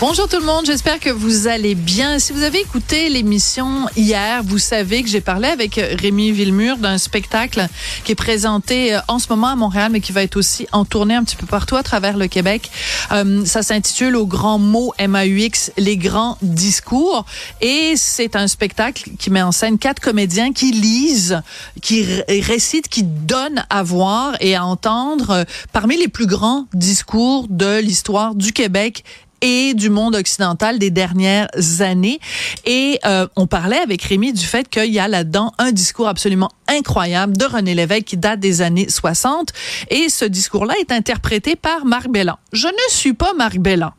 Bonjour tout le monde, j'espère que vous allez bien. Si vous avez écouté l'émission hier, vous savez que j'ai parlé avec Rémi Villemur d'un spectacle qui est présenté euh, en ce moment à Montréal, mais qui va être aussi en tournée un petit peu partout à travers le Québec. Euh, ça s'intitule Au grand mot MAUX, les grands discours. Et c'est un spectacle qui met en scène quatre comédiens qui lisent, qui récitent, qui donnent à voir et à entendre euh, parmi les plus grands discours de l'histoire du Québec et du monde occidental des dernières années. Et euh, on parlait avec Rémi du fait qu'il y a là-dedans un discours absolument incroyable de René Lévesque qui date des années 60. Et ce discours-là est interprété par Marc Bellan. Je ne suis pas Marc Bellan.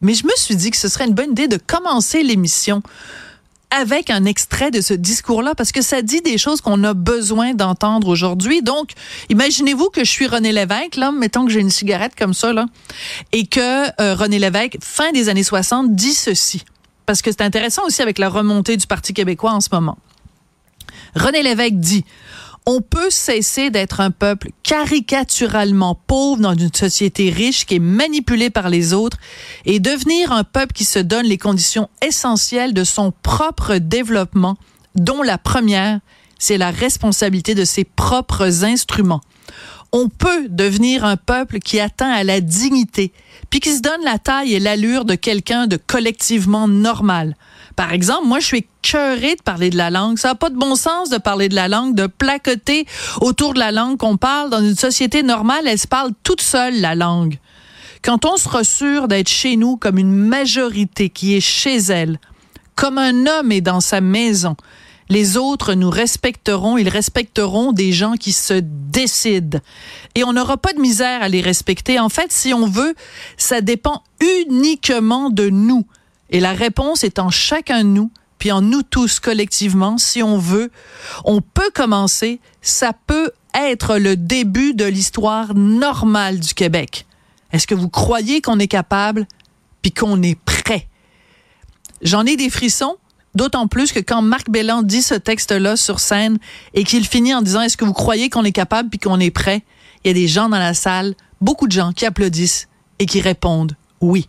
Mais je me suis dit que ce serait une bonne idée de commencer l'émission avec un extrait de ce discours-là parce que ça dit des choses qu'on a besoin d'entendre aujourd'hui. Donc, imaginez-vous que je suis René Lévesque, là, mettons que j'ai une cigarette comme ça, là, et que euh, René Lévesque, fin des années 60, dit ceci. Parce que c'est intéressant aussi avec la remontée du Parti québécois en ce moment. René Lévesque dit on peut cesser d'être un peuple caricaturalement pauvre dans une société riche qui est manipulée par les autres et devenir un peuple qui se donne les conditions essentielles de son propre développement, dont la première, c'est la responsabilité de ses propres instruments. On peut devenir un peuple qui atteint à la dignité, puis qui se donne la taille et l'allure de quelqu'un de collectivement normal. Par exemple, moi, je suis écœurée de parler de la langue. Ça n'a pas de bon sens de parler de la langue, de placoter autour de la langue qu'on parle. Dans une société normale, elle se parle toute seule, la langue. Quand on se rassure d'être chez nous comme une majorité qui est chez elle, comme un homme est dans sa maison, les autres nous respecteront, ils respecteront des gens qui se décident. Et on n'aura pas de misère à les respecter. En fait, si on veut, ça dépend uniquement de nous. Et la réponse est en chacun de nous, puis en nous tous collectivement, si on veut. On peut commencer, ça peut être le début de l'histoire normale du Québec. Est-ce que vous croyez qu'on est capable, puis qu'on est prêt? J'en ai des frissons, d'autant plus que quand Marc Belland dit ce texte-là sur scène et qu'il finit en disant Est-ce que vous croyez qu'on est capable, puis qu'on est prêt? Il y a des gens dans la salle, beaucoup de gens qui applaudissent et qui répondent oui.